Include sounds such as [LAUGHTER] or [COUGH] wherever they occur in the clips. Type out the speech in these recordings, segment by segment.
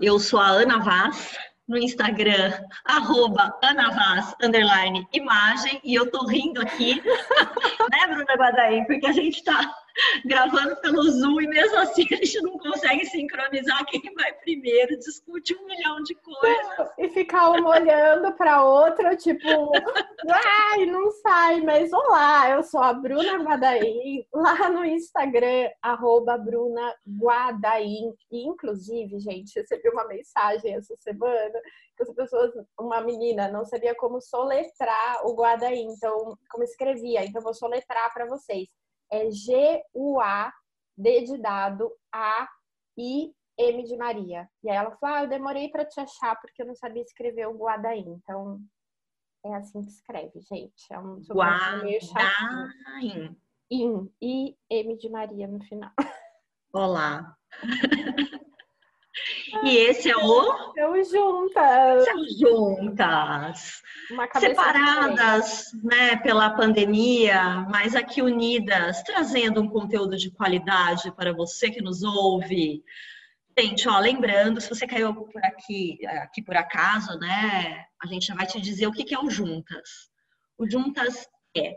eu sou a Ana Vaz, no Instagram, arroba Ana Vaz, underline, imagem, e eu tô rindo aqui, [LAUGHS] né, Bruna Guadaim, porque a gente tá [LAUGHS] gravando pelo Zoom e mesmo assim a gente não consegue sincronizar quem vai primeiro, discute um milhão de coisas. E ficar uma olhando para outra, tipo, ai, não sai, mas olá, eu sou a Bruna Guadaim, lá no Instagram, arroba Bruna Guadaim. E, inclusive, gente, recebi uma mensagem essa semana que as pessoas, uma menina, não sabia como soletrar o Guadaim, então, como escrevia, então vou soletrar para vocês é G-U-A, D de dado, A-I, M de Maria. E aí ela falou: Ah, eu demorei para te achar porque eu não sabia escrever o Guadaim. Então, é assim que escreve, gente. É um meio chatinho. In, I, M de Maria no final. Olá. [LAUGHS] E esse é o? São juntas. São juntas. Separadas, né, pela pandemia, mas aqui unidas, trazendo um conteúdo de qualidade para você que nos ouve. Gente, ó, lembrando, se você caiu por aqui, aqui por acaso, né, a gente já vai te dizer o que é o Juntas. O Juntas é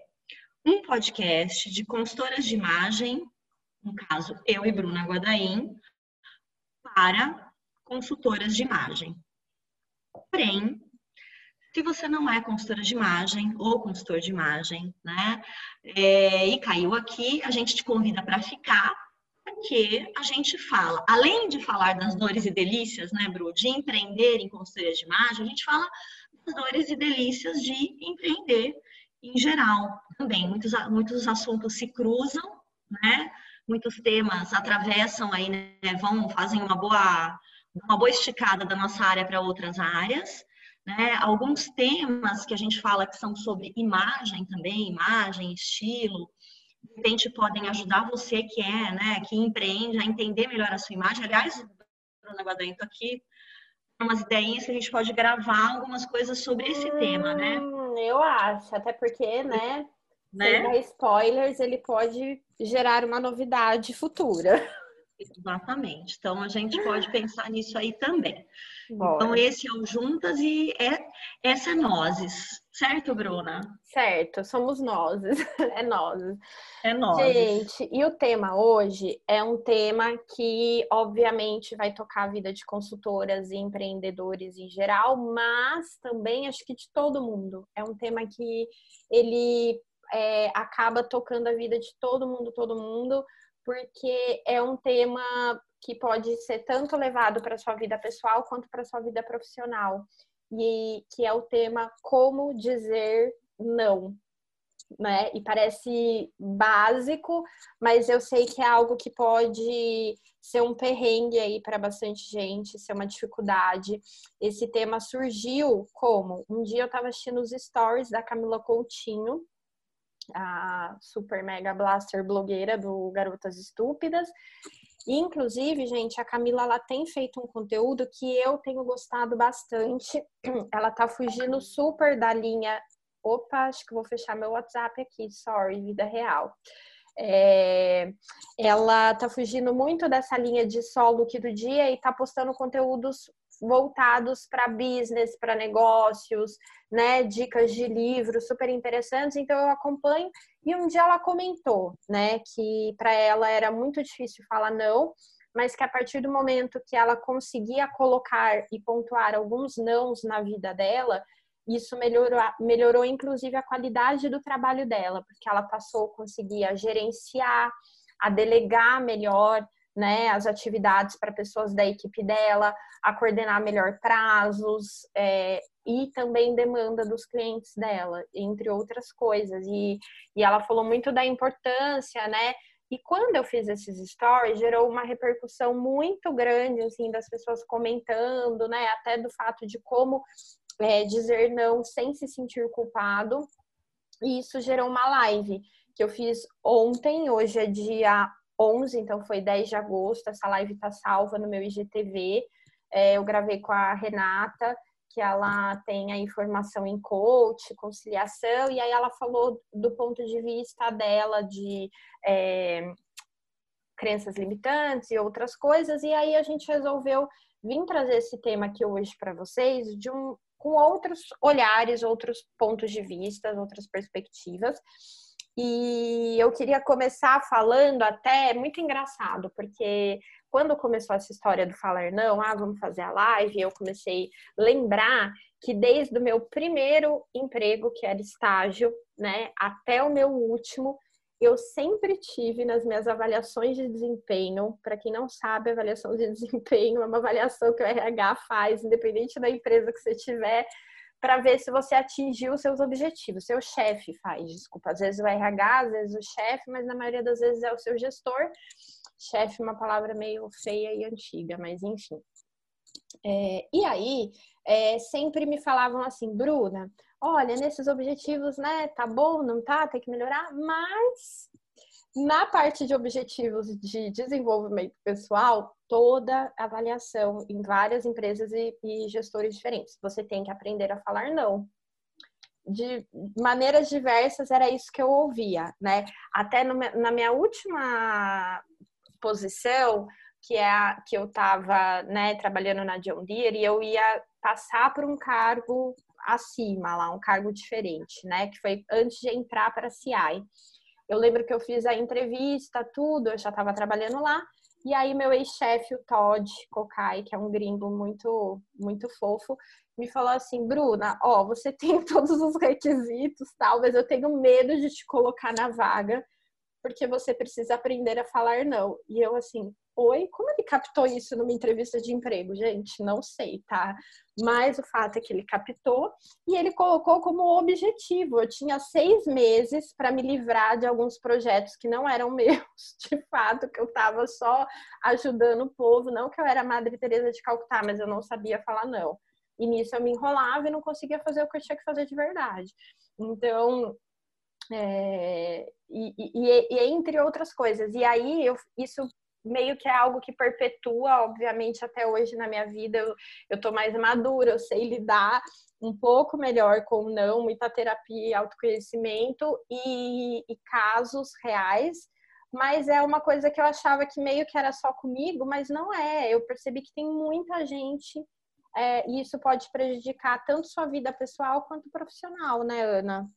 um podcast de consultoras de imagem, no caso, eu e Bruna Guadaim, para consultoras de imagem. Porém, se você não é consultora de imagem ou consultor de imagem, né, é, e caiu aqui, a gente te convida para ficar, porque a gente fala, além de falar das dores e delícias, né, Bru, de empreender em consultoria de imagem, a gente fala das dores e delícias de empreender em geral. Também muitos, muitos assuntos se cruzam, né? Muitos temas atravessam aí, né? Vão, fazem uma boa uma boa esticada da nossa área para outras áreas. Né? Alguns temas que a gente fala que são sobre imagem também, imagem, estilo, de repente podem ajudar você que é, né, que empreende a entender melhor a sua imagem. Aliás, Bruna Guadento aqui, umas ideias que a gente pode gravar algumas coisas sobre esse hum, tema, né? Hum, eu acho, até porque, né, né? sem dar spoilers, ele pode gerar uma novidade futura. Exatamente. Então a gente pode pensar nisso aí também. Bora. Então esse é o Juntas e é, essa é Nozes, certo, Bruna? Certo, somos nozes, [LAUGHS] é nozes. É nozes. Gente, e o tema hoje é um tema que obviamente vai tocar a vida de consultoras e empreendedores em geral, mas também acho que de todo mundo. É um tema que ele é, acaba tocando a vida de todo mundo, todo mundo porque é um tema que pode ser tanto levado para sua vida pessoal quanto para sua vida profissional. E que é o tema como dizer não. Né? E parece básico, mas eu sei que é algo que pode ser um perrengue aí para bastante gente, ser uma dificuldade. Esse tema surgiu como? Um dia eu estava assistindo os stories da Camila Coutinho, a super mega blaster blogueira do Garotas Estúpidas. inclusive, gente, a Camila ela tem feito um conteúdo que eu tenho gostado bastante. [CLEARS THROAT] Ela tá fugindo super da linha. Opa, acho que vou fechar meu WhatsApp aqui, sorry, vida real. É, ela tá fugindo muito dessa linha de solo que do dia e tá postando conteúdos voltados para business, para negócios, né, dicas de livros super interessantes. Então eu acompanho e um dia ela comentou, né, que para ela era muito difícil falar não, mas que a partir do momento que ela conseguia colocar e pontuar alguns nãos na vida dela, isso melhorou, melhorou inclusive a qualidade do trabalho dela, porque ela passou a conseguir gerenciar, a delegar melhor, né, as atividades para pessoas da equipe dela, a coordenar melhor prazos é, e também demanda dos clientes dela, entre outras coisas. E, e ela falou muito da importância, né? E quando eu fiz esses stories, gerou uma repercussão muito grande, assim, das pessoas comentando, né? Até do fato de como é, dizer não sem se sentir culpado. E isso gerou uma live que eu fiz ontem, hoje é dia 11, então foi 10 de agosto. Essa live tá salva no meu IGTV. É, eu gravei com a Renata, que ela tem a informação em coach, conciliação, e aí ela falou do ponto de vista dela de é, crenças limitantes e outras coisas, e aí a gente resolveu vim trazer esse tema aqui hoje para vocês de um, com outros olhares, outros pontos de vista, outras perspectivas. E eu queria começar falando até é muito engraçado, porque quando começou essa história do falar não, ah, vamos fazer a live, eu comecei a lembrar que desde o meu primeiro emprego, que era estágio, né, até o meu último, eu sempre tive nas minhas avaliações de desempenho, para quem não sabe, avaliação de [LAUGHS] desempenho é uma avaliação que o RH faz, independente da empresa que você tiver, para ver se você atingiu os seus objetivos. Seu chefe faz, desculpa, às vezes o RH, às vezes o chefe, mas na maioria das vezes é o seu gestor. Chefe é uma palavra meio feia e antiga, mas enfim. É, e aí, é, sempre me falavam assim, Bruna, olha, nesses objetivos, né, tá bom, não tá, tem que melhorar, mas na parte de objetivos de desenvolvimento pessoal, toda avaliação em várias empresas e, e gestores diferentes, você tem que aprender a falar não. De maneiras diversas, era isso que eu ouvia, né? Até no, na minha última posição, que é a, que eu estava né, trabalhando na John Deere, e eu ia passar por um cargo acima lá, um cargo diferente, né? Que foi antes de entrar para a CI. Eu lembro que eu fiz a entrevista, tudo, eu já estava trabalhando lá. E aí meu ex-chefe, o Todd Kokai, que é um gringo muito muito fofo, me falou assim, Bruna, ó, você [LAUGHS] tem todos os requisitos, tal, mas eu tenho medo de te colocar na vaga, porque você precisa aprender a falar não. E eu assim, Oi, como ele captou isso numa entrevista de emprego? Gente, não sei, tá? Mas o fato é que ele captou e ele colocou como objetivo. Eu tinha seis meses para me livrar de alguns projetos que não eram [LAUGHS] meus, de fato, que eu estava só ajudando o povo. Não que eu era Madre Teresa de Calcutá, mas eu não sabia falar não. E nisso eu me enrolava e não conseguia fazer o que eu tinha que fazer de verdade. Então, é, e, e, e, entre outras coisas. E aí, eu, isso meio que é algo que perpetua, obviamente, até hoje na minha vida. Eu, eu tô mais madura, eu sei lidar um pouco melhor com não, muita terapia autoconhecimento e, e casos reais. Mas é uma coisa que eu achava que meio que era só comigo, mas não é. Eu percebi que tem muita gente é, e isso pode prejudicar tanto sua vida pessoal quanto profissional, né, Ana?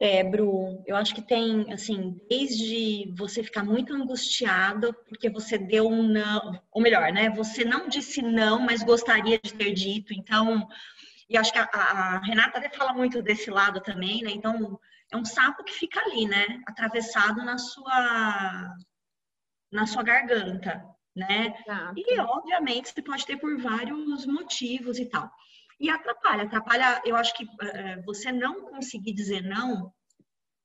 É, Bru, eu acho que tem, assim, desde você ficar muito angustiado porque você deu um não, ou melhor, né? Você não disse não, mas gostaria de ter dito. Então, e acho que a, a Renata até fala muito desse lado também, né? Então, é um sapo que fica ali, né? Atravessado na sua, na sua garganta, né? Exato. E, obviamente, você pode ter por vários motivos e tal. E atrapalha, atrapalha, eu acho que uh, você não conseguir dizer não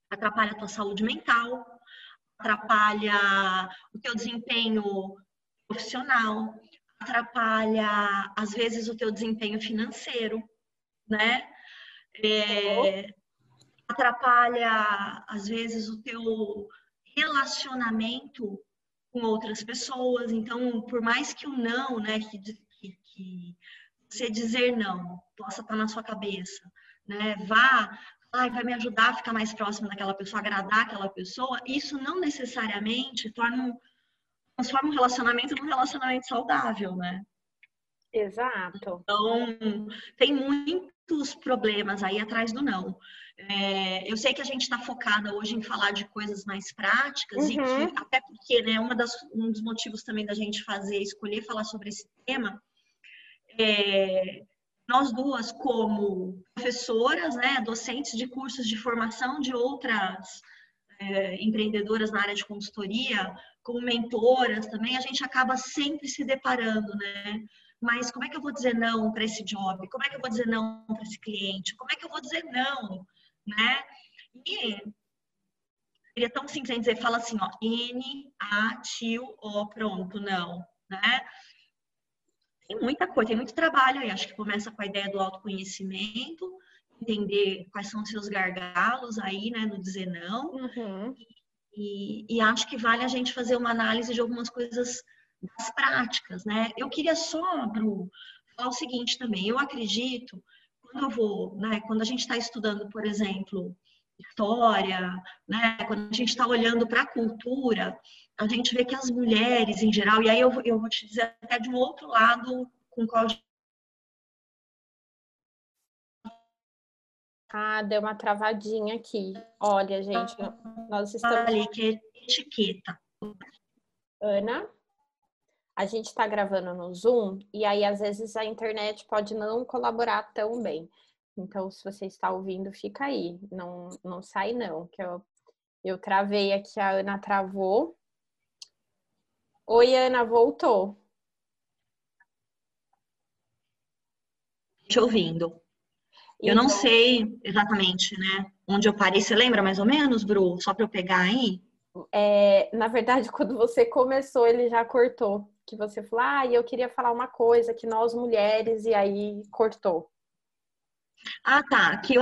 atrapalha a tua saúde mental, atrapalha o teu desempenho profissional, atrapalha, às vezes, o teu desempenho financeiro, né? É, atrapalha, às vezes, o teu relacionamento com outras pessoas. Então, por mais que o não, né, que, que, que você dizer não possa estar na sua cabeça, né? Vá, ai, vai me ajudar a ficar mais próximo daquela pessoa, agradar aquela pessoa. Isso não necessariamente torna um, transforma um relacionamento num relacionamento saudável, né? Exato. Então, tem muitos problemas aí atrás do não. É, eu sei que a gente está focada hoje em falar de coisas mais práticas, uhum. e que, uhum. até porque né, uma das, um dos motivos também da gente fazer, escolher falar sobre esse tema, é, nós duas, como professoras, né, docentes de cursos de formação de outras é, empreendedoras na área de consultoria, como mentoras também, a gente acaba sempre se deparando, né? Mas como é que eu vou dizer não para esse job? Como é que eu vou dizer não para esse cliente? Como é que eu vou dizer não, né? E seria tão simples dizer, fala assim, ó, N, A, tio, O, pronto, não, né? Tem muita coisa, tem muito trabalho aí. Acho que começa com a ideia do autoconhecimento, entender quais são os seus gargalos aí, né, no dizer não. Uhum. E, e, acho que vale a gente fazer uma análise de algumas coisas das práticas, né? Eu queria só, Bru, falar o seguinte também. Eu acredito, quando eu vou, né, quando a gente está estudando, por exemplo, história, né? quando a gente está olhando para a cultura, a gente vê que as mulheres em geral, e aí eu, eu vou te dizer até de um outro lado com qual Ah, deu uma travadinha aqui. Olha, gente, nós estamos. Ali, que é etiqueta. Ana, a gente está gravando no Zoom e aí às vezes a internet pode não colaborar tão bem. Então, se você está ouvindo, fica aí. Não, não sai, não. Que eu, eu travei aqui, a Ana travou. Oi, Ana, voltou. Te ouvindo. Eu não então sei exatamente, né? Onde eu parei. Você lembra mais ou menos, Bru? Só para eu pegar aí? É, na verdade, [LAUGHS] quando você começou, ele já cortou. Que você falou, ah, eu queria falar uma coisa, que nós mulheres, e aí cortou. Ah, tá. Que,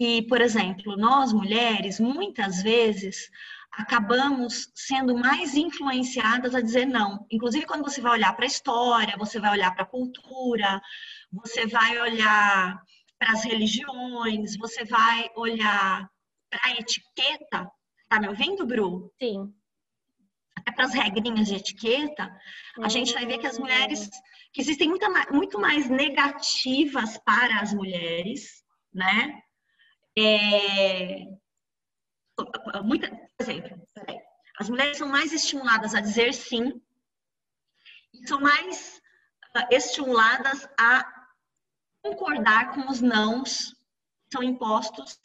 e, por exemplo, nós mulheres, muitas vezes, acabamos sendo mais influenciadas a dizer não. Inclusive, quando você vai olhar para a história, você vai olhar para a cultura, você vai olhar para as religiões, você vai olhar para a etiqueta. Tá me ouvindo, Bru? Sim. Até para as regrinhas de etiqueta, a gente vai ver que as mulheres, que existem muita, muito mais negativas para as mulheres, né? É, muita, por exemplo, as mulheres são mais estimuladas a dizer sim e são mais uh, estimuladas a concordar com os nãos que são impostos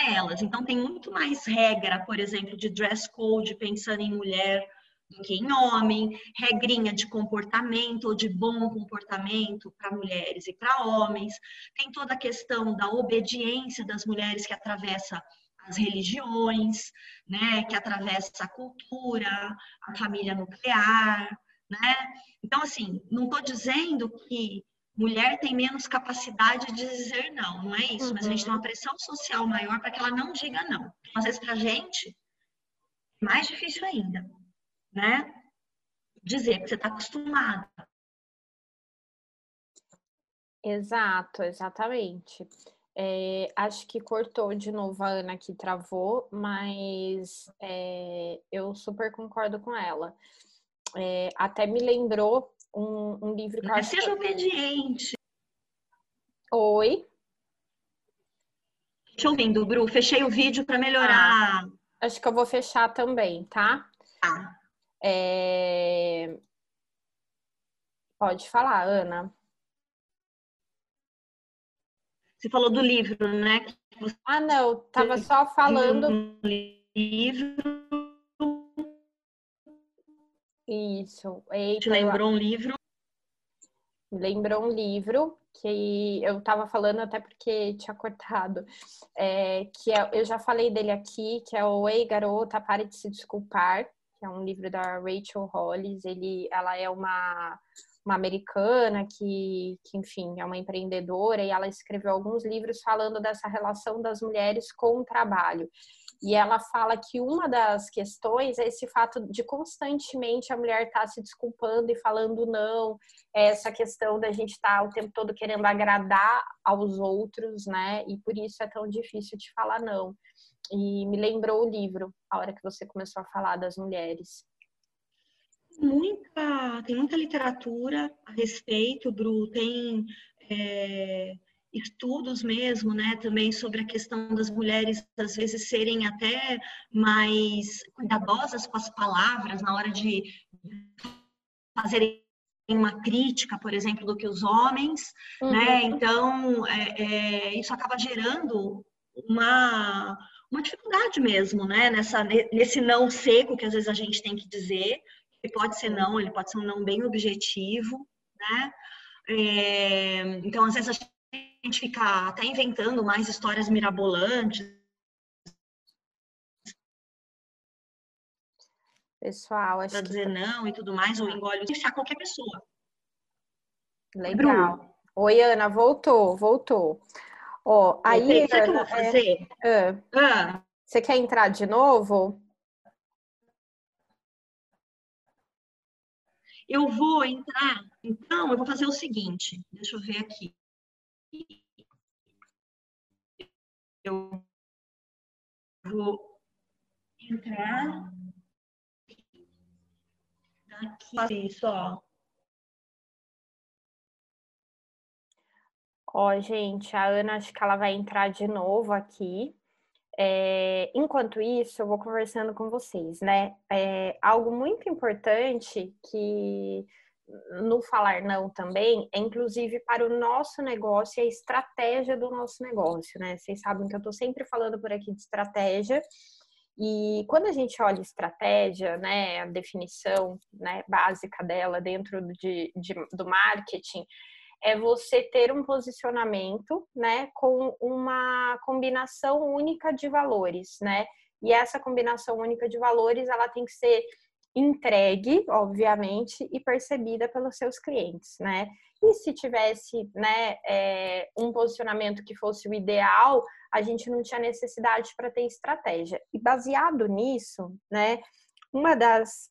a elas. Então, tem muito mais regra, por exemplo, de dress code pensando em mulher do que em homem, regrinha de comportamento ou de bom comportamento para mulheres e para homens. Tem toda a questão da obediência das mulheres que atravessa as religiões, né, que atravessa a cultura, a família nuclear, né? Então, assim, não estou dizendo que mulher tem menos capacidade de dizer não, não é isso, uhum. mas a gente tem uma pressão social maior para que ela não diga não. Às vezes, para a gente, é mais difícil ainda, né? Dizer que você está acostumada. Exato, exatamente. É, acho que cortou de novo a Ana que travou, mas é, eu super concordo com ela. É, até me lembrou um, um livro que eu acho Seja obediente. Oi? Te ouvindo, Bru. Fechei o vídeo para melhorar. Ah, acho que eu vou fechar também, tá? Tá. É... Pode falar, Ana. Você falou do livro, né? Ah, não. Tava só falando. Um livro isso. Eita, Te lembrou um livro? Lembrou um livro que eu estava falando até porque tinha cortado, é, que é, eu já falei dele aqui, que é o Ei Garota, Pare de Se Desculpar, que é um livro da Rachel Hollis. Ele, ela é uma, uma americana que, que, enfim, é uma empreendedora e ela escreveu alguns livros falando dessa relação das mulheres com o trabalho. E ela fala que uma das questões é esse fato de constantemente a mulher estar tá se desculpando e falando não, é essa questão da gente estar tá o tempo todo querendo agradar aos outros, né? E por isso é tão difícil de falar não. E me lembrou o livro, a hora que você começou a falar das mulheres. Muita, tem muita literatura a respeito, Bru, tem. É estudos mesmo, né, também sobre a questão das mulheres às vezes serem até mais cuidadosas com as palavras na hora de fazerem uma crítica, por exemplo, do que os homens, uhum. né? Então é, é, isso acaba gerando uma uma dificuldade mesmo, né? Nessa nesse não seco que às vezes a gente tem que dizer. Ele pode ser não, ele pode ser um não bem objetivo, né? É, então às vezes a gente ficar até inventando mais histórias mirabolantes. Pessoal, acho pra dizer que... não e tudo mais, ou engole deixar qualquer pessoa. Legal. Bru. Oi, Ana, voltou, voltou. Ó, aí, Ana, que eu vou é, fazer? É... Ah. Você quer entrar de novo? Eu vou entrar, então, eu vou fazer o seguinte, deixa eu ver aqui eu vou entrar aqui, só. Ó, gente, a Ana acho que ela vai entrar de novo aqui. É, enquanto isso, eu vou conversando com vocês, né? É, algo muito importante que no falar não também é inclusive para o nosso negócio e a estratégia do nosso negócio, né? Vocês sabem que eu estou sempre falando por aqui de estratégia. E quando a gente olha estratégia, né, a definição né, básica dela dentro de, de, do marketing, é você ter um posicionamento, né, com uma combinação única de valores, né? E essa combinação única de valores, ela tem que ser entregue, obviamente, e percebida pelos seus clientes, né? E se tivesse, né, é, um posicionamento que fosse o ideal, a gente não tinha necessidade para ter estratégia. E baseado nisso, né, uma das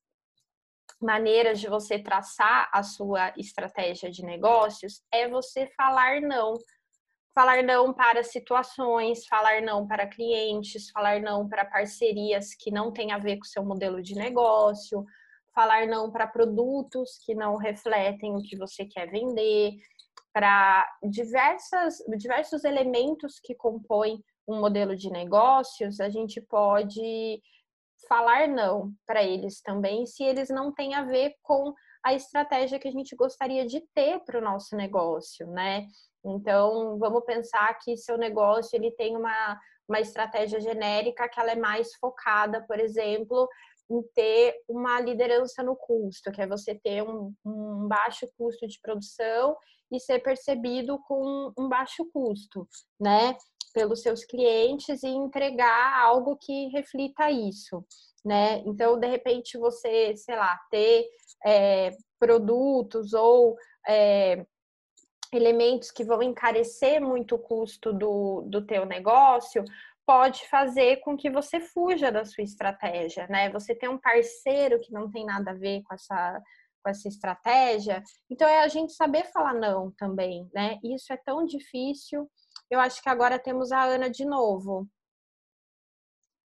maneiras de você traçar a sua estratégia de negócios é você falar não. Falar não para situações, falar não para clientes, falar não para parcerias que não têm a ver com o seu modelo de negócio, falar não para produtos que não refletem o que você quer vender, para diversos elementos que compõem um modelo de negócios, a gente pode falar não para eles também, se eles não têm a ver com a estratégia que a gente gostaria de ter para o nosso negócio, né? Então, vamos pensar que seu negócio ele tem uma, uma estratégia genérica que ela é mais focada, por exemplo, em ter uma liderança no custo, que é você ter um, um baixo custo de produção e ser percebido com um baixo custo, né? Pelos seus clientes e entregar algo que reflita isso, né? Então, de repente, você, sei lá, ter é, produtos ou é, elementos que vão encarecer muito o custo do, do teu negócio, pode fazer com que você fuja da sua estratégia, né? Você tem um parceiro que não tem nada a ver com essa com essa estratégia, então é a gente saber falar não também, né? Isso é tão difícil eu acho que agora temos a Ana de novo.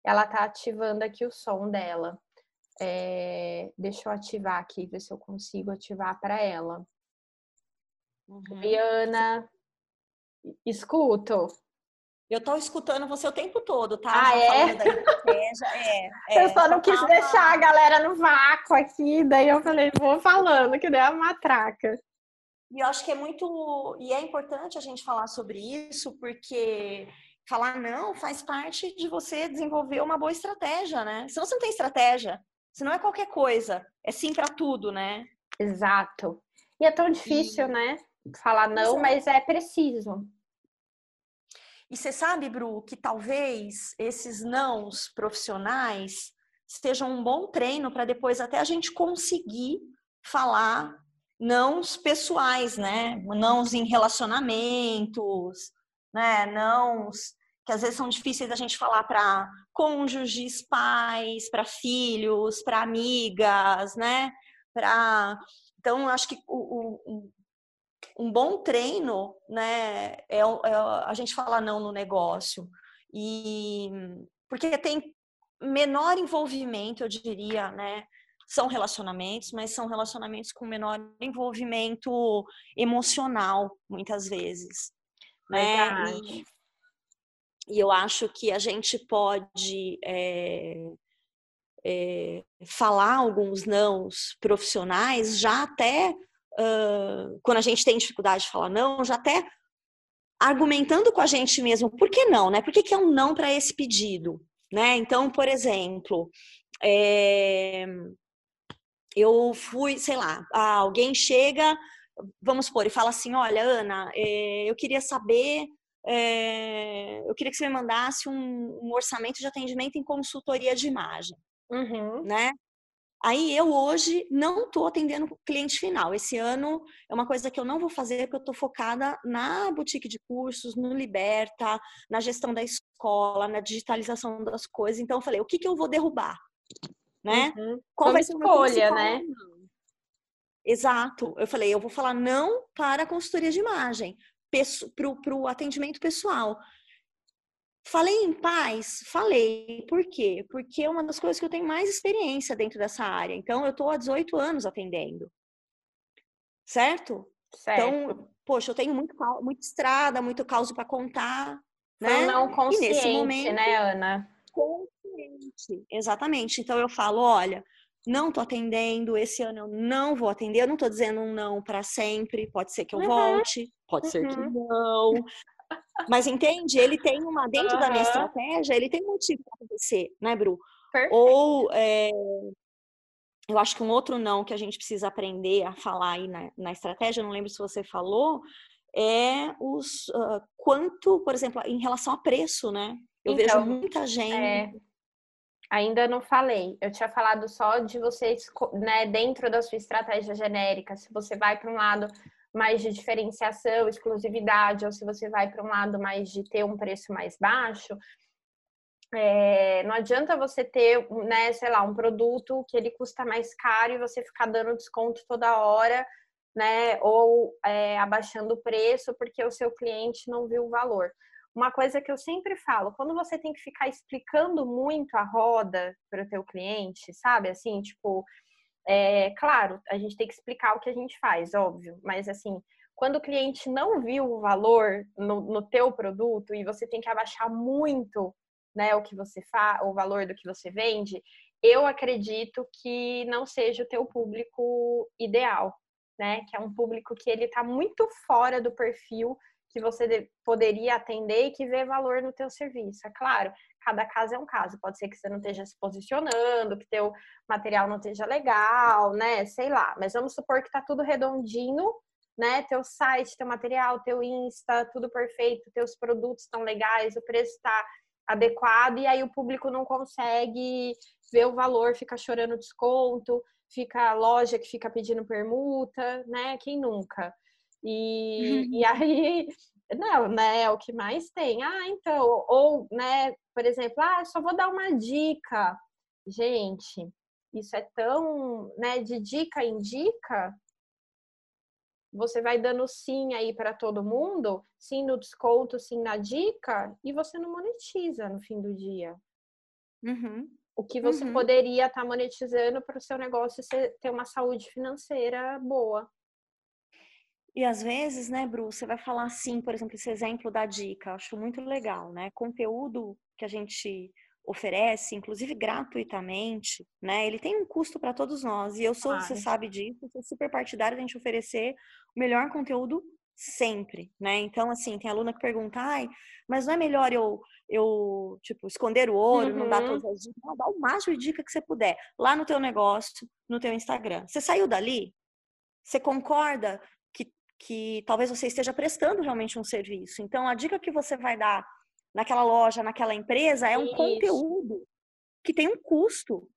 Ela está ativando aqui o som dela. É, deixa eu ativar aqui, ver se eu consigo ativar para ela. Uhum. Oi, Ana. Escuto. Eu estou escutando você o tempo todo, tá? Ah, é? é, [LAUGHS] é? Eu só não quis deixar a galera no vácuo aqui, daí eu falei, vou falando, que deu a matraca. E eu acho que é muito. E é importante a gente falar sobre isso, porque falar não faz parte de você desenvolver uma boa estratégia, né? Se você não tem estratégia, se não é qualquer coisa, é sim para tudo, né? Exato. E é tão difícil, e... né? Falar não, Exato. mas é preciso. E você sabe, Bru, que talvez esses nãos profissionais sejam um bom treino para depois até a gente conseguir falar não os pessoais, né? Não os em relacionamentos, né? Não os que às vezes são difíceis da gente falar para cônjuges, pais, para filhos, para amigas, né? Para então acho que o, o, um bom treino, né? É, é a gente falar não no negócio e porque tem menor envolvimento, eu diria, né? São relacionamentos, mas são relacionamentos com menor envolvimento emocional, muitas vezes. Né? E, e, eu acho que a gente pode é, é, falar alguns nãos profissionais já até uh, quando a gente tem dificuldade de falar não, já até argumentando com a gente mesmo, por que não, né? Por que, que é um não para esse pedido? Né? Então, por exemplo, é, eu fui, sei lá, alguém chega, vamos supor, e fala assim: olha, Ana, é, eu queria saber, é, eu queria que você me mandasse um, um, orçamento de atendimento em consultoria de imagem, uhum. né? Aí eu hoje não estou atendendo cliente final. Esse ano é uma coisa que eu não vou fazer porque eu estou focada na boutique de cursos, no Liberta, na gestão da escola, na digitalização das coisas. Então eu falei, o que, que eu vou derrubar? Né? Uhum. Vai ser escolha, né? Exato. Eu falei, eu vou falar não para a consultoria de imagem, para o atendimento pessoal. Falei em paz? Falei. Por quê? Porque é uma das coisas que eu tenho mais experiência dentro dessa área. Então, eu estou há 18 anos atendendo. Certo? certo? Então, poxa, eu tenho muito, muita estrada, muito caos para contar. Né? Foi não consciente, nesse momento, né, Ana? Consciente, exatamente. Então, eu falo, olha, não tô atendendo, esse ano eu não vou atender, eu não tô dizendo um não para sempre, pode ser que eu uhum. volte, pode uhum. ser que uhum. não. Mas entende? Ele tem uma, dentro uhum. da minha estratégia, ele tem um motivo para acontecer, né, Bru? Perfeito. Ou é, eu acho que um outro não que a gente precisa aprender a falar aí na, na estratégia, não lembro se você falou, é os uh, quanto, por exemplo, em relação a preço, né? Eu então, vejo muita gente. É, ainda não falei. Eu tinha falado só de vocês, né, dentro da sua estratégia genérica, se você vai para um lado mais de diferenciação, exclusividade, ou se você vai para um lado mais de ter um preço mais baixo, é, não adianta você ter, né, sei lá, um produto que ele custa mais caro e você ficar dando desconto toda hora, né, ou é, abaixando o preço porque o seu cliente não viu o valor. Uma coisa que eu sempre falo, quando você tem que ficar explicando muito a roda para o teu cliente, sabe, assim, tipo, é, claro, a gente tem que explicar o que a gente faz, óbvio, mas assim, quando o cliente não viu o valor no, no teu produto e você tem que abaixar muito, né, o que você faz, o valor do que você vende, eu acredito que não seja o teu público ideal, né, que é um público que ele está muito fora do perfil que você poderia atender e que vê valor no teu serviço. É claro, cada caso é um caso. Pode ser que você não esteja se posicionando, que teu material não esteja legal, né? Sei lá. Mas vamos supor que tá tudo redondinho, né? Teu site, teu material, teu Insta, tudo perfeito, teus produtos estão legais, o preço está adequado e aí o público não consegue ver o valor, fica chorando desconto, fica a loja que fica pedindo permuta, né? Quem nunca? E, e aí não, né? É o que mais tem. Ah, então, ou, né, por exemplo, ah, só vou dar uma dica. Gente, isso é tão, né, de dica em dica. Você vai dando sim aí para todo mundo, sim no desconto, sim na dica, e você não monetiza no fim do dia. Uhum. O que você uhum. poderia estar tá monetizando para o seu negócio ter uma saúde financeira boa. E às vezes, né, Bru, você vai falar assim, por exemplo, esse exemplo da dica, acho muito legal, né? Conteúdo que a gente oferece, inclusive gratuitamente, né? Ele tem um custo para todos nós. E eu sou, você sabe disso, sou super partidária de a gente oferecer o melhor conteúdo sempre, né? Então, assim, tem aluna que pergunta, ai, mas não é melhor eu, eu tipo, esconder o ouro, uhum. não dar todas as dicas? Não, dá o máximo de dica que você puder, lá no teu negócio, no teu Instagram. Você saiu dali? Você concorda que talvez você esteja prestando realmente um serviço. Então, a dica que você vai dar naquela loja, naquela empresa, é um Isso. conteúdo que tem um custo.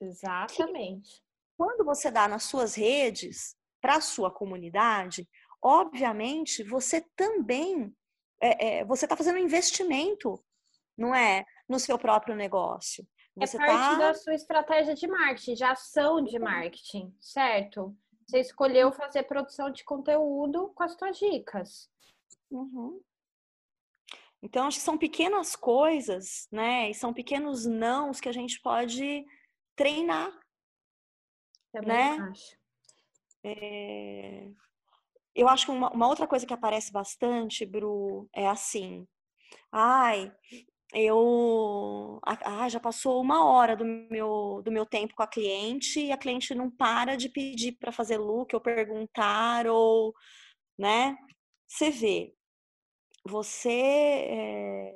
Exatamente. Que, quando você dá nas suas redes, para a sua comunidade, obviamente você também é, é, você está fazendo um investimento, não é, no seu próprio negócio. É você é parte tá... da sua estratégia de marketing, de ação de marketing, certo? Você escolheu fazer produção de conteúdo com as suas dicas. Uhum. Então, acho que são pequenas coisas, né? E são pequenos nãos que a gente pode treinar. Também né? acho. É... Eu acho que uma, uma, outra coisa que aparece bastante, Bru, é assim. Ai, eu ah, já passou uma hora do meu, do meu tempo com a cliente e a cliente não para de pedir para fazer look ou perguntar ou, né? Você vê, você é,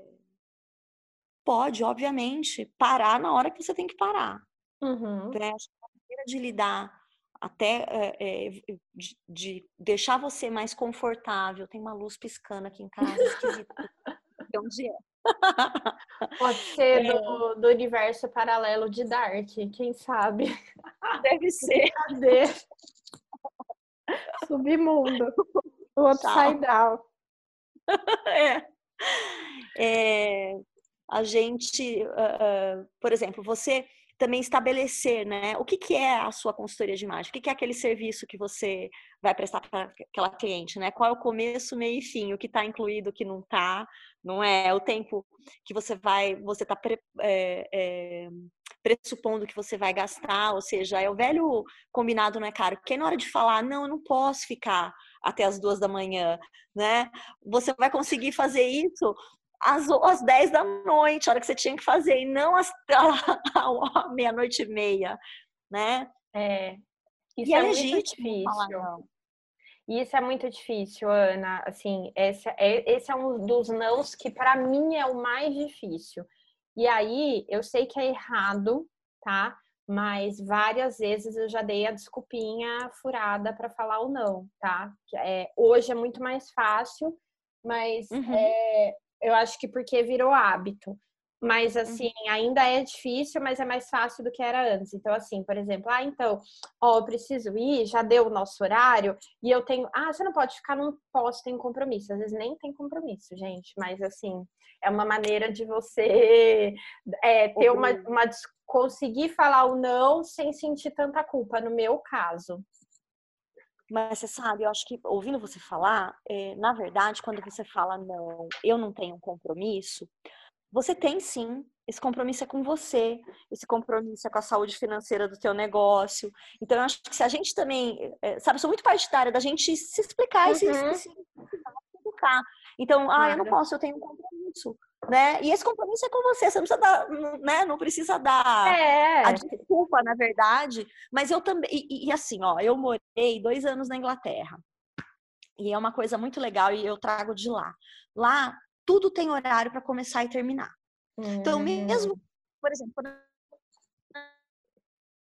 pode, obviamente, parar na hora que você tem que parar. Uhum. Né? A maneira de lidar até é, de, de, deixar você mais confortável. Tem uma luz piscando aqui em casa, esquisita. [LAUGHS] onde é? Pode [LAUGHS] ser é. do, do, universo paralelo de Dark, quem sabe? Deve [LAUGHS] ser. Cadê? Submundo. [LAUGHS] O upside down. É. é. A gente, uh, uh, por exemplo, você também estabelecer, né? O que, que é a sua consultoria de imagem? O que, que é aquele serviço que você vai prestar para aquela cliente, né? Qual é o começo, meio e fim? O que está incluído, o que não está, não é? O tempo que você vai, você está é, é, pressupondo que você vai gastar, ou seja, é o velho combinado, não é caro? Porque na hora de falar, não, eu não posso ficar até as duas da manhã, né? Você vai conseguir fazer isso às, às 10 da noite, a hora que você tinha que fazer, e não às [LAUGHS] meia-noite e meia, né? É. Isso e é, é muito difícil. Isso é muito difícil, Ana. Assim, esse é, esse é um dos nãos que para mim é o mais difícil. E aí, eu sei que é errado, tá? Mas várias vezes eu já dei a desculpinha furada para falar o não, tá? É, hoje é muito mais fácil, mas uhum. é, eu acho que porque virou hábito. Mas, uhum. assim, ainda é difícil, mas é mais fácil do que era antes. Então, assim, por exemplo, ah, então, ó, eu preciso ir, já deu o nosso horário, e eu tenho. Ah, você não pode ficar, não posso, tem compromisso. Às vezes nem tem compromisso, gente, mas, assim, é uma maneira de você é, ter uma, uma. conseguir falar o não sem sentir tanta culpa, no meu caso. Mas você sabe, eu acho que ouvindo você falar, é, na verdade, quando você fala não, eu não tenho um compromisso, você tem sim. Esse compromisso é com você, esse compromisso é com a saúde financeira do teu negócio. Então, eu acho que se a gente também, é, sabe, sou muito partidária da gente se explicar uhum. e se, se, se, educar. Então, ah, eu não posso, eu tenho um compromisso, né? E esse compromisso é com você, você não precisa dar, né? Não precisa dar é. a desculpa, na verdade. Mas eu também, e, e assim, ó, eu morei dois anos na Inglaterra. E é uma coisa muito legal e eu trago de lá. Lá tudo tem horário para começar e terminar. Uhum. Então, mesmo, hum. por exemplo,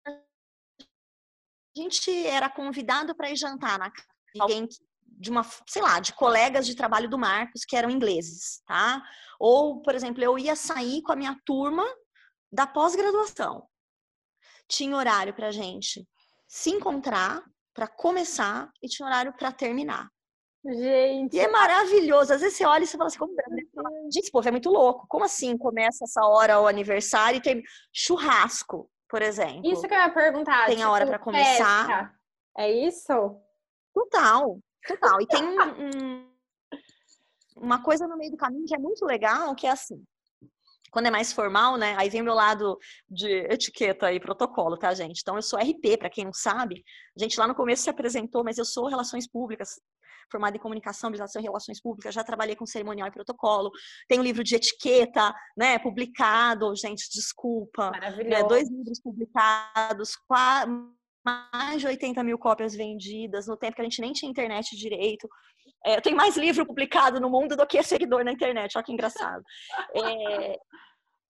a gente era convidado para ir jantar na casa de alguém de uma, sei lá, de colegas de trabalho do Marcos que eram ingleses, tá? Ou, por exemplo, eu ia sair com a minha turma da pós-graduação. Tinha horário para gente se encontrar, para começar e tinha horário para terminar. Gente. E é maravilhoso. Às vezes você olha e você fala assim, como... gente, esse povo é muito louco. Como assim começa essa hora o aniversário e tem churrasco, por exemplo? Isso que eu ia perguntar. Tem tipo, a hora para começar. Festa. É isso? Total, total. E tem [LAUGHS] um, um, uma coisa no meio do caminho que é muito legal, que é assim. Quando é mais formal, né? Aí vem o meu lado de etiqueta e protocolo, tá, gente? Então, eu sou RP, para quem não sabe. A gente lá no começo se apresentou, mas eu sou Relações Públicas, formada em comunicação, habilitação relações públicas, já trabalhei com cerimonial e protocolo, tenho um livro de etiqueta, né, publicado, gente, desculpa, né, dois livros publicados, mais de 80 mil cópias vendidas, no tempo que a gente nem tinha internet direito. É, eu tenho mais livro publicado no mundo do que seguidor na internet, olha que engraçado. É,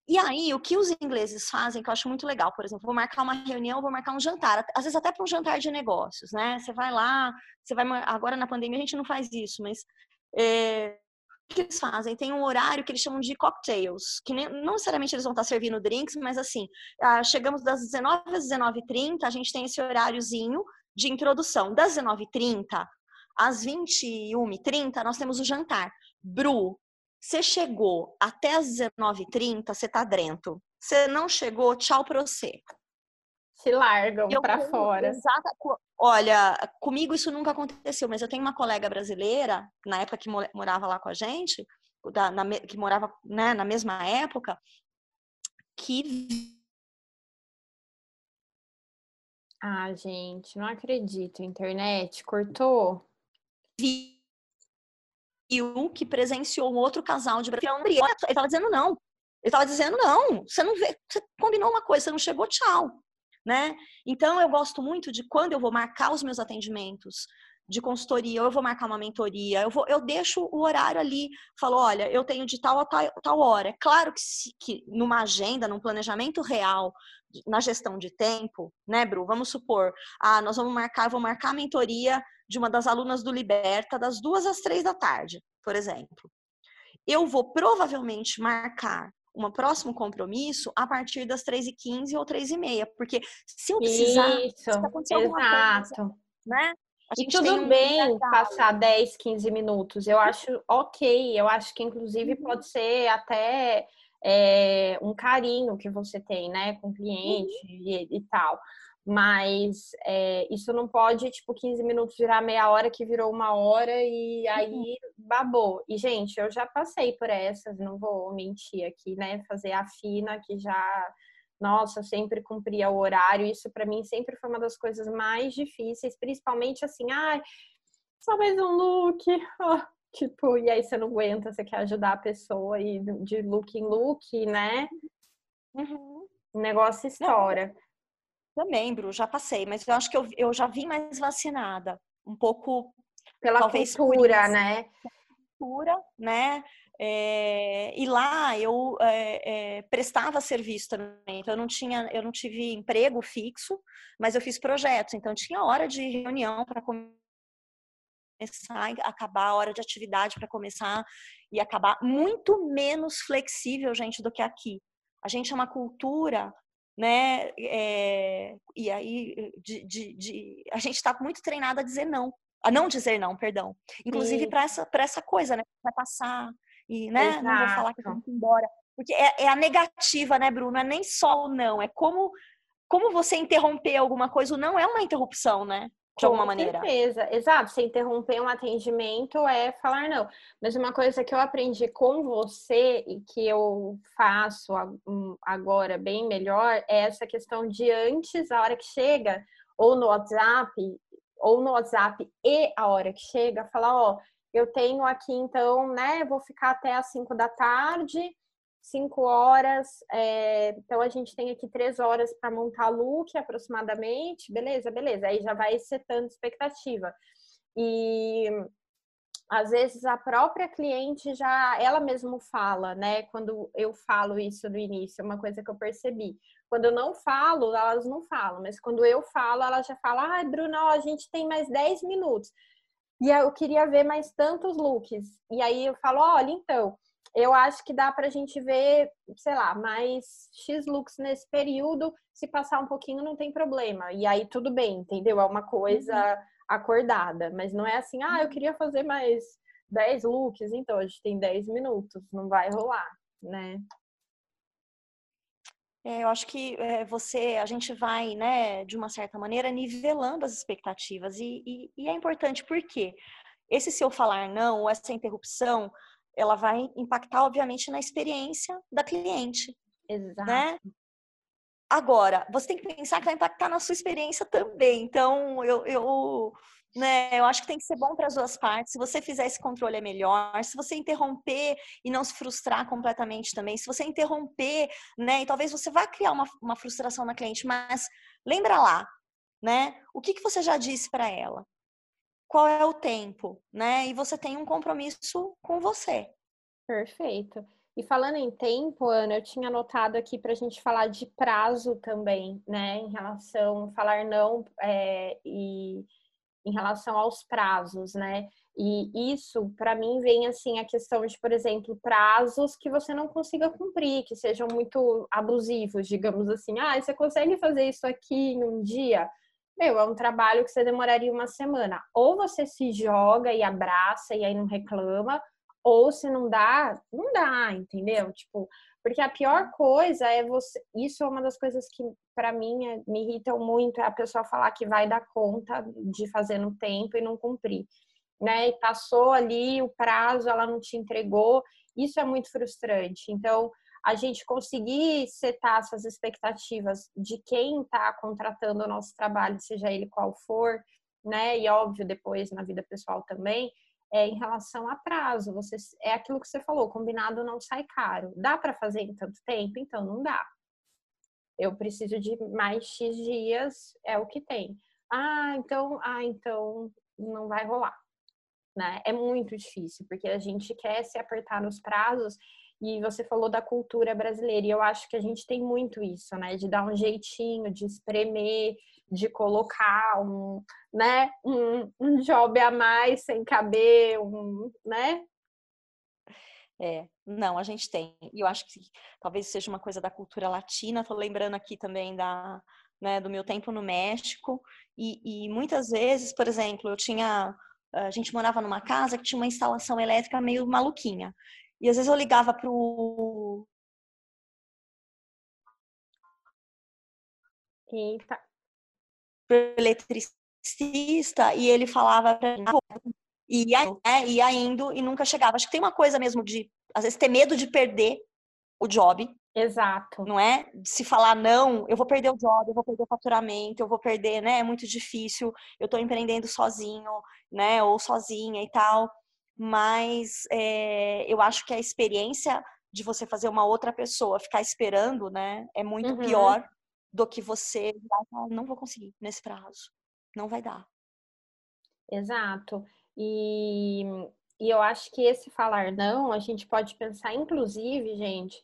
e aí, o que os ingleses fazem, que eu acho muito legal, por exemplo, vou marcar uma reunião, vou marcar um jantar, às vezes até para um jantar de negócios, né? Você vai lá, você vai. Agora na pandemia a gente não faz isso, mas é, o que eles fazem? Tem um horário que eles chamam de cocktails, que nem, não necessariamente eles vão estar servindo drinks, mas assim, ah, chegamos das 19 às 19h30, a gente tem esse horáriozinho de introdução. Das 19h30 às 21h30, nós temos o jantar. Bru, você chegou até as 19h30, você tá dentro. Você não chegou, tchau pra você. Se largam para fora. Exata, olha, comigo isso nunca aconteceu, mas eu tenho uma colega brasileira, na época que morava lá com a gente, da, na, que morava né, na mesma época, que. Ah, gente, não acredito. Internet cortou? Vi que presenciou um outro casal de brasileiro. Ele estava dizendo não. Ele estava dizendo não. Você não vê, você combinou uma coisa, você não chegou, tchau. Né? Então eu gosto muito de quando eu vou marcar os meus atendimentos de consultoria, ou eu vou marcar uma mentoria, eu vou, eu deixo o horário ali, falo, olha, eu tenho de tal a tal, tal hora. É claro que, se, que numa agenda, num planejamento real, na gestão de tempo, né, Bru? Vamos supor, ah, nós vamos marcar, vou marcar a mentoria de uma das alunas do Liberta das duas às três da tarde, por exemplo. Eu vou provavelmente marcar um próximo compromisso a partir das 3h15 ou 3h30, porque se eu precisar, Isso, se acontecer alguma coisa, né? E tudo bem passar 10, 15 minutos. Eu acho ok. Eu acho que, inclusive, uhum. pode ser até é, um carinho que você tem, né, com o cliente uhum. e, e, tal. Mas é, isso não pode, tipo, 15 minutos virar meia hora que virou uma hora e aí uhum. babou. E, gente, eu já passei por essas, não vou mentir aqui, né? Fazer a fina que já nossa, sempre cumpria o horário. Isso para mim sempre foi uma das coisas mais difíceis, principalmente assim, ai, ah, só mais um look. Oh, [LAUGHS] tipo, e aí você não aguenta, você quer ajudar a pessoa e de look em look, né? Uhum. O negócio estoura. Também, Bru, já passei, mas eu acho que eu, eu já vim mais vacinada. Um pouco. Pela cultura, né? Cultura, né? É, e lá eu é, é, prestava serviço também, então eu não tinha, eu não tive emprego fixo, mas eu fiz projetos, então tinha hora de reunião para começar, acabar a hora de atividade para começar e acabar muito menos flexível, gente, do que aqui. A gente é uma cultura né? É, e aí de, de, de, a gente está muito treinado a dizer não, a não dizer não, perdão. Inclusive para essa, essa coisa, né? Vai passar, e né, Exato. não vou falar que vou embora. Porque é, é, a negativa, né, Bruno? É nem só o não, é como, como você interromper alguma coisa. O não é uma interrupção, né? De alguma maneira. Com certeza, exato. Você interromper um atendimento é falar não. Mas uma coisa que eu aprendi com você e que eu faço agora bem melhor é essa questão de antes, a hora que chega, ou no WhatsApp, ou no WhatsApp e a hora que chega, falar, ó, eu tenho aqui, então, né? Vou ficar até às 5 da tarde, 5 horas. É, então, a gente tem aqui 3 horas para montar look aproximadamente. Beleza, beleza. Aí já vai setando expectativa. E às vezes a própria cliente já, ela mesmo fala, né? Quando eu falo isso no início, é uma coisa que eu percebi. Quando eu não falo, elas não falam, mas quando eu falo, ela já fala: ai, ah, Bruno, a gente tem mais 10 minutos. E eu queria ver mais tantos looks. E aí eu falo, olha, então, eu acho que dá pra gente ver, sei lá, mais X looks nesse período. Se passar um pouquinho, não tem problema. E aí tudo bem, entendeu? É uma coisa uhum. acordada. Mas não é assim, ah, eu queria fazer mais 10 looks, então a gente tem 10 minutos, não vai rolar, né? É, eu acho que é, você, a gente vai, né, de uma certa maneira, nivelando as expectativas e, e, e é importante porque esse seu falar não, ou essa interrupção, ela vai impactar, obviamente, na experiência da cliente. Né? Exato. Né? Agora, você tem que pensar que vai impactar na sua experiência também. Então, eu, eu né? Eu acho que tem que ser bom para as duas partes. Se você fizer esse controle é melhor. Se você interromper e não se frustrar completamente também, se você interromper, né? E talvez você vá criar uma, uma frustração na cliente, mas lembra lá, né? O que, que você já disse para ela? Qual é o tempo, né? E você tem um compromisso com você. Perfeito. E falando em tempo, Ana, eu tinha anotado aqui para a gente falar de prazo também, né? Em relação a falar não é, e em relação aos prazos, né? E isso, para mim, vem assim a questão de, por exemplo, prazos que você não consiga cumprir, que sejam muito abusivos, digamos assim. Ah, você consegue fazer isso aqui em um dia? Meu, é um trabalho que você demoraria uma semana. Ou você se joga e abraça e aí não reclama, ou se não dá, não dá, entendeu? Tipo, porque a pior coisa é você. Isso é uma das coisas que, para mim, é, me irritam muito: é a pessoa falar que vai dar conta de fazer no tempo e não cumprir. Né? E passou ali o prazo, ela não te entregou. Isso é muito frustrante. Então, a gente conseguir setar essas expectativas de quem está contratando o nosso trabalho, seja ele qual for, né? E óbvio, depois na vida pessoal também, é, em relação a prazo. Você, é aquilo que você falou, combinado não sai caro. Dá para fazer em tanto tempo? Então não dá. Eu preciso de mais X dias, é o que tem. Ah, então, ah, então não vai rolar. Né? É muito difícil, porque a gente quer se apertar nos prazos e você falou da cultura brasileira, e eu acho que a gente tem muito isso, né? De dar um jeitinho, de espremer, de colocar um, né, um, um job a mais sem caber, um, né? É, não, a gente tem. E eu acho que talvez seja uma coisa da cultura latina, tô lembrando aqui também da, né, do meu tempo no México. E, e muitas vezes, por exemplo, eu tinha. Eh, a gente morava numa casa que tinha uma instalação elétrica meio maluquinha. E às vezes eu ligava pro Eita eletricista e ele falava pra mim, e ia, né, ia indo e nunca chegava. Acho que tem uma coisa mesmo de, às vezes, ter medo de perder o job. Exato. Não é? Se falar não, eu vou perder o job, eu vou perder o faturamento, eu vou perder, né? É muito difícil, eu tô empreendendo sozinho, né? Ou sozinha e tal. Mas é, eu acho que a experiência de você fazer uma outra pessoa ficar esperando, né? É muito uhum. pior do que você não vou conseguir nesse prazo. Não vai dar. Exato. E, e eu acho que esse falar não, a gente pode pensar, inclusive, gente,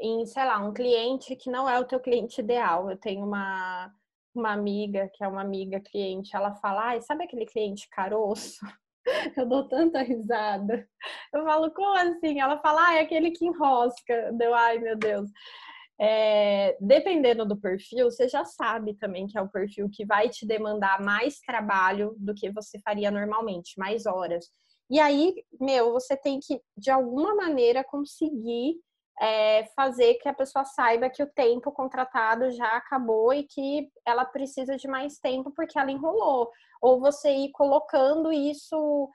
em, sei lá, um cliente que não é o teu cliente ideal. Eu tenho uma, uma amiga, que é uma amiga cliente, ela fala, ai, sabe aquele cliente caroço? [LAUGHS] Eu dou tanta risada. Eu falo, como assim? Ela fala, é aquele que enrosca. Deu, ai, meu Deus. É, dependendo do perfil, você já sabe também que é o perfil que vai te demandar mais trabalho do que você faria normalmente, mais horas. E aí, meu, você tem que, de alguma maneira, conseguir é, fazer que a pessoa saiba que o tempo contratado já acabou e que ela precisa de mais tempo porque ela enrolou. Ou você ir colocando isso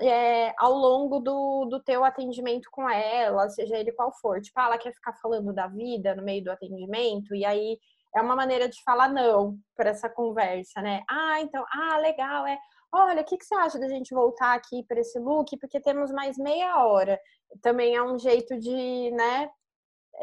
é, ao longo do, do teu atendimento com ela, seja ele qual for. Tipo, ah, ela quer ficar falando da vida no meio do atendimento, e aí é uma maneira de falar não para essa conversa, né? Ah, então, ah, legal, é. Olha, o que, que você acha da gente voltar aqui para esse look? Porque temos mais meia hora. Também é um jeito de, né,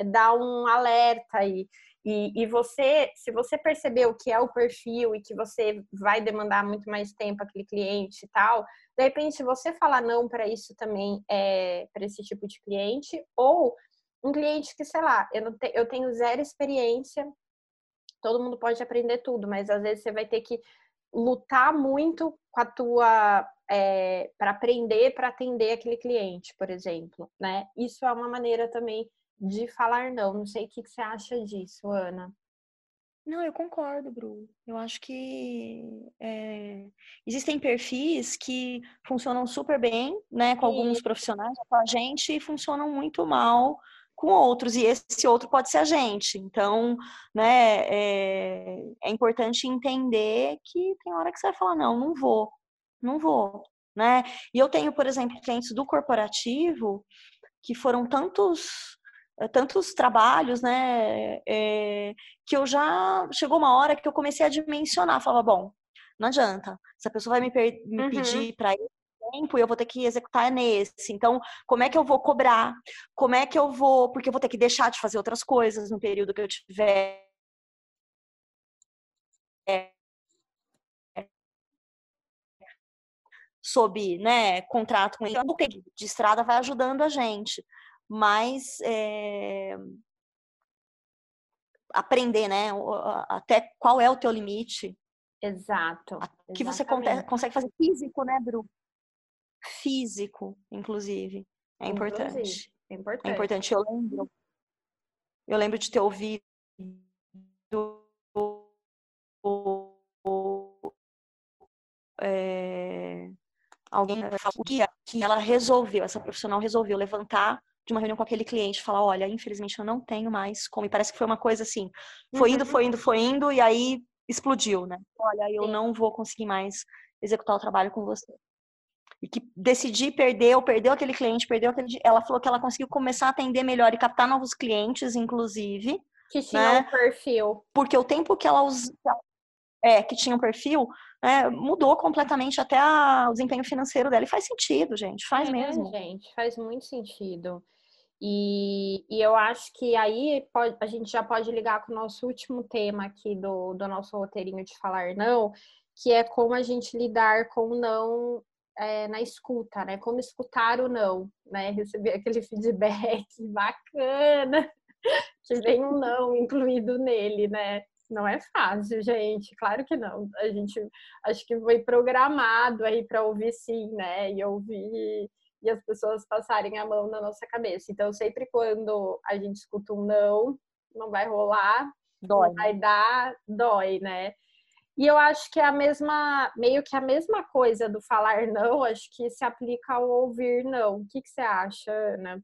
dar um alerta aí. E, e você, se você perceber o que é o perfil e que você vai demandar muito mais tempo aquele cliente e tal, de repente, você falar não para isso também, é, para esse tipo de cliente, ou um cliente que, sei lá, eu, não te, eu tenho zero experiência, todo mundo pode aprender tudo, mas às vezes você vai ter que lutar muito com a tua é, para aprender para atender aquele cliente, por exemplo, né? Isso é uma maneira também de falar não. Não sei o que, que você acha disso, Ana. Não, eu concordo, Bru. Eu acho que é, existem perfis que funcionam super bem, né, com alguns profissionais, com a gente, e funcionam muito mal com outros, e esse outro pode ser a gente. Então, né, é, é importante entender que tem hora que você vai falar, não, não vou, não vou, né? E eu tenho, por exemplo, clientes do corporativo que foram tantos tantos trabalhos, né, é, que eu já chegou uma hora que eu comecei a dimensionar, falava, bom, não adianta, se a pessoa vai me, me uhum. pedir para esse tempo, eu vou ter que executar nesse. Então, como é que eu vou cobrar? Como é que eu vou, porque eu vou ter que deixar de fazer outras coisas no período que eu tiver sob né, contrato com ele. Então, de estrada vai ajudando a gente mas é, aprender, né? Até qual é o teu limite. Exato. Que você consegue fazer físico, né, Bru? Físico, inclusive. É importante. Inclusive, é importante. É importante. Eu lembro. Eu lembro de ter ouvido é, alguém falou que ela resolveu, essa profissional resolveu levantar de uma reunião com aquele cliente, falar, olha, infelizmente eu não tenho mais como. E parece que foi uma coisa assim, foi indo, uhum. foi indo, foi indo, e aí explodiu, né? Olha, eu Sim. não vou conseguir mais executar o trabalho com você. E que decidi perder, ou perdeu aquele cliente, perdeu aquele. Ela falou que ela conseguiu começar a atender melhor e captar novos clientes, inclusive. Que tinha né? um perfil. Porque o tempo que ela usa. É, que tinha um perfil, né, mudou completamente até a, o desempenho financeiro dela. E faz sentido, gente, faz é, mesmo. gente, faz muito sentido. E, e eu acho que aí pode, a gente já pode ligar com o nosso último tema aqui do, do nosso roteirinho de falar não, que é como a gente lidar com o não é, na escuta, né? Como escutar o não, né? [LAUGHS] Receber aquele feedback bacana, [LAUGHS] que vem um não incluído nele, né? Não é fácil, gente. Claro que não. A gente acho que foi programado aí para ouvir sim, né? E ouvir e as pessoas passarem a mão na nossa cabeça. Então, sempre quando a gente escuta um não, não vai rolar, dói. não vai dar, dói, né? E eu acho que é a mesma, meio que a mesma coisa do falar não, acho que se aplica ao ouvir não. O que, que você acha, Ana?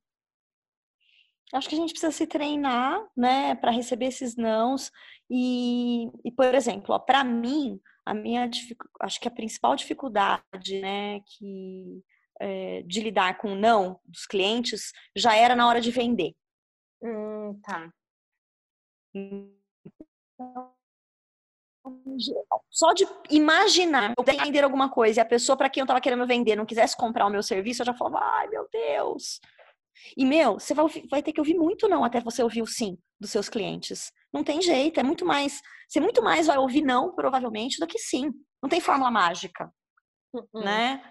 Acho que a gente precisa se treinar, né, para receber esses nãos. E, e por exemplo, para mim, a minha acho que a principal dificuldade, né, que é, de lidar com o não dos clientes já era na hora de vender. Hum, tá. Então, só de imaginar eu vender alguma coisa e a pessoa para quem eu estava querendo vender não quisesse comprar o meu serviço, eu já falava, ai meu Deus. E meu, você vai, vai ter que ouvir muito não até você ouvir o sim dos seus clientes. Não tem jeito, é muito mais. Você muito mais vai ouvir não, provavelmente, do que sim. Não tem fórmula mágica, uhum. né?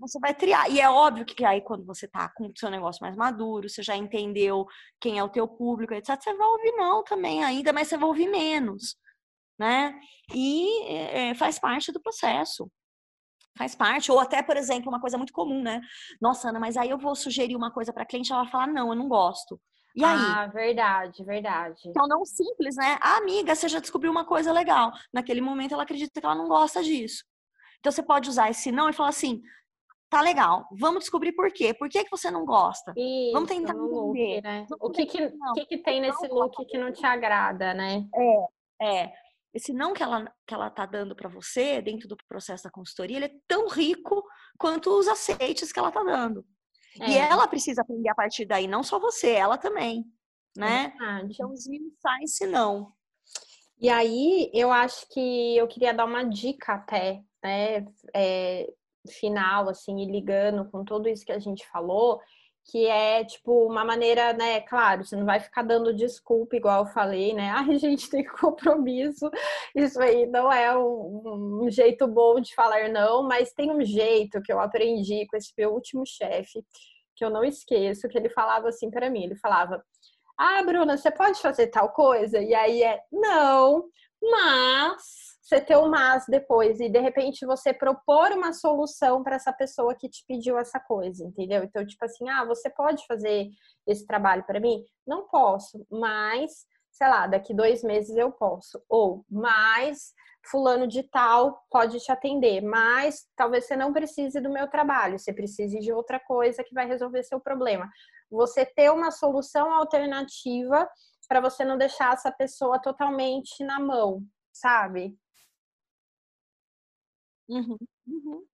Você vai triar. E é óbvio que aí quando você tá com o seu negócio mais maduro, você já entendeu quem é o teu público, etc, você vai ouvir não também ainda, mas você vai ouvir menos né? E é, faz parte do processo. Faz parte, ou até, por exemplo, uma coisa muito comum, né? Nossa, Ana, mas aí eu vou sugerir uma coisa para cliente, ela vai falar, não, eu não gosto. E aí? Ah, verdade, verdade. Então, não simples, né? A amiga, você já descobriu uma coisa legal. Naquele momento, ela acredita que ela não gosta disso. Então, você pode usar esse não e falar assim: tá legal, vamos descobrir por quê. Por que, que você não gosta? Isso, vamos tentar entender. Look, né? O que que, que, que tem nesse look que não te agrada, né? É, é esse não que ela que ela tá dando para você dentro do processo da consultoria, ele é tão rico quanto os aceites que ela tá dando. É. E ela precisa aprender a partir daí, não só você, ela também, né? É então esmiuçar esse não. E aí, eu acho que eu queria dar uma dica até, né, é, final, assim, e ligando com tudo isso que a gente falou, que é tipo uma maneira, né? Claro, você não vai ficar dando desculpa, igual eu falei, né? [LAUGHS] Ai, gente, tem compromisso. Isso aí não é um, um, jeito bom de falar não, mas tem um jeito que eu aprendi com esse meu último chefe, que eu não esqueço, que ele falava assim para mim, ele falava: "Ah, Bruna, você pode fazer tal coisa?" E aí é: "Não, mas você ter o mas depois e de repente você propor uma solução para essa pessoa que te pediu essa coisa, entendeu? Então, tipo assim, ah, você pode fazer esse trabalho para mim? Não posso, mas, sei lá, daqui dois meses eu posso. Ou, mais fulano de tal pode te atender, mas talvez você não precise do meu trabalho, você precise de outra coisa que vai resolver seu problema. Você ter uma solução alternativa para você não deixar essa pessoa totalmente na mão, sabe? Uhum, uhum.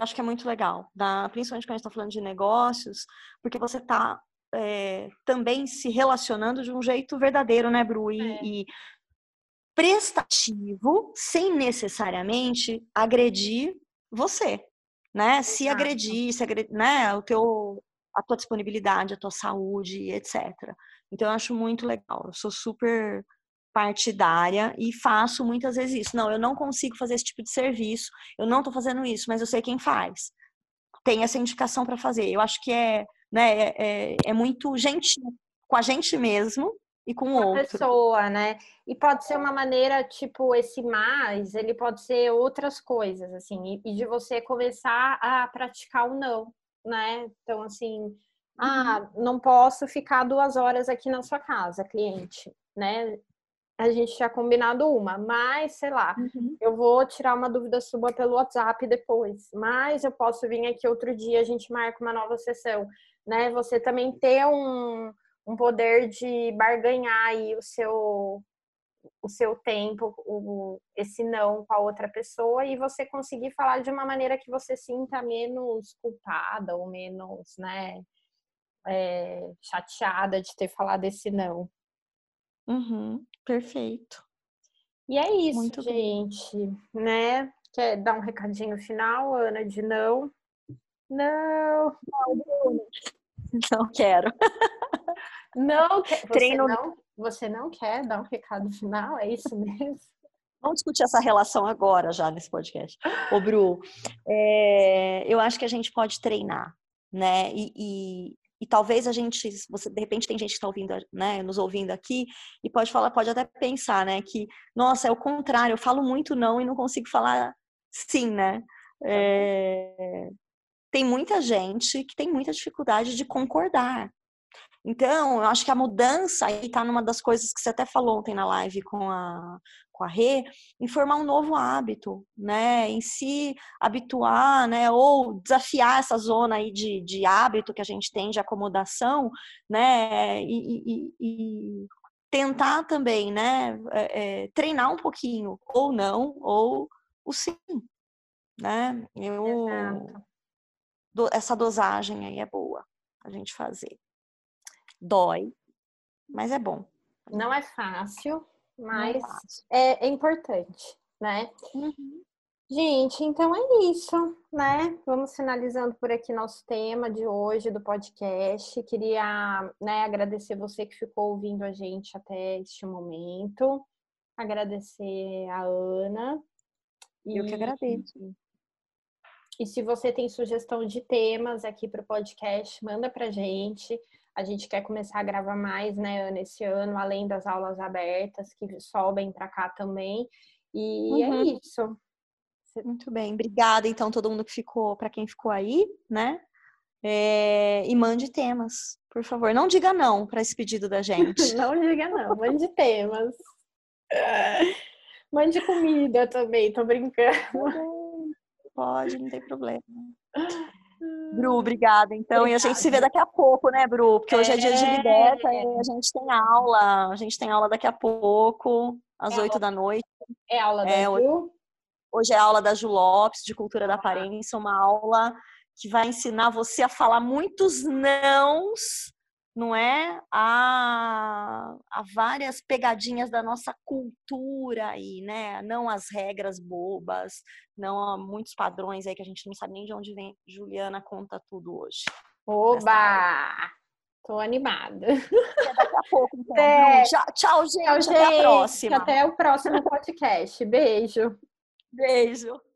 Acho que é muito legal, da, principalmente quando a gente está falando de negócios, porque você está é, eh, também se relacionando de um jeito verdadeiro, né, Bru? E, é. e prestativo, sem necessariamente agredir você, né? Se agredir, se agredir, né? O teu, a tua disponibilidade, a tua saúde, etc. Então, eu acho muito legal. Eu sou super partidária e faço muitas vezes isso. Não, eu não consigo fazer esse tipo de serviço, eu não estou fazendo isso, mas eu sei quem faz. Tem essa indicação para fazer. Eu acho que é, né, é, é, é muito gentil com a gente mesmo e com o outro. pessoa, né? E pode ser uma maneira, tipo, esse mais, ele pode ser outras coisas, assim, e, de você começar a praticar o não, né? Então, assim, ah, uhum. não posso ficar duas horas aqui na sua casa, cliente, né? A gente tinha combinado uma, mas sei lá, uhum. eu vou tirar uma dúvida sua pelo WhatsApp depois, mas eu posso vir aqui outro dia, a gente marca uma nova sessão, né? Você também ter um, um poder de barganhar aí o seu o seu tempo, o, esse não com a outra pessoa e você conseguir falar de uma maneira que você sinta menos culpada ou menos, né, é, chateada de ter falado esse não. Uhum, perfeito. E é isso, Muito gente, bem. né? Quer dar um recadinho final, Ana, de não? Não, não, [LAUGHS] não quero. Não, você Treino... não, você não quer dar um recado final? É isso mesmo? Vamos discutir essa relação agora, já nesse podcast. Ô, Bru, é, eu acho que a gente pode treinar, né? E, e, e talvez a gente, você de repente tem gente que está ouvindo, né, nos ouvindo aqui e pode falar, pode até pensar, né, que nossa é o contrário, eu falo muito não e não consigo falar sim, né? É... Tem muita gente que tem muita dificuldade de concordar. Então, eu acho que a mudança aí está numa das coisas que você até falou ontem na live com a, com a Rê, em formar um novo hábito, né? Em se habituar, né? Ou desafiar essa zona aí de, de hábito que a gente tem de acomodação, né? E, e, e tentar também, né? É, é, treinar um pouquinho, ou não, ou o sim, né? Eu, do, essa dosagem aí é boa a gente fazer. Dói, mas é bom. Não é fácil, mas é, é, importante, né? Uhum. Gente, então é isso, né? Vamos finalizando por aqui nosso tema de hoje do podcast. Queria né, agradecer você que ficou ouvindo a gente até este momento. Agradecer a Ana. Eu e, que agradeço. E se você tem sugestão de temas aqui para o podcast, manda para gente. A gente quer começar a gravar mais, né, Ana, esse ano, além das aulas abertas que sobem para cá também. E é uhum. é isso. Muito bem, obrigada então todo mundo que ficou, para quem ficou aí, né? É... e mande temas, por favor. Não diga não para esse pedido da gente. [LAUGHS] não diga não, mande temas. [LAUGHS] mande comida também, tô brincando. Pode, não tem problema. [LAUGHS] Bru, obrigada. Então, obrigada. e a gente se vê daqui a pouco, né, Bru? Porque hoje é, é dia de liberta e a gente tem aula. A gente tem aula daqui a pouco, às oito é da noite. É aula da é, Ju? Hoje é aula da Ju Lopes, de Cultura da Aparência, uma aula que vai ensinar você a falar muitos nãos não é? Há, há várias pegadinhas da nossa cultura aí, né? Não as regras bobas, não há muitos padrões aí que a gente não sabe nem de onde vem. Juliana conta tudo hoje. Oba! Tô animada. Até daqui a pouco, [LAUGHS] então. É. Tchau, tchau, gente. Tchau, gente. Até a próxima. Até o próximo podcast. Beijo. Beijo.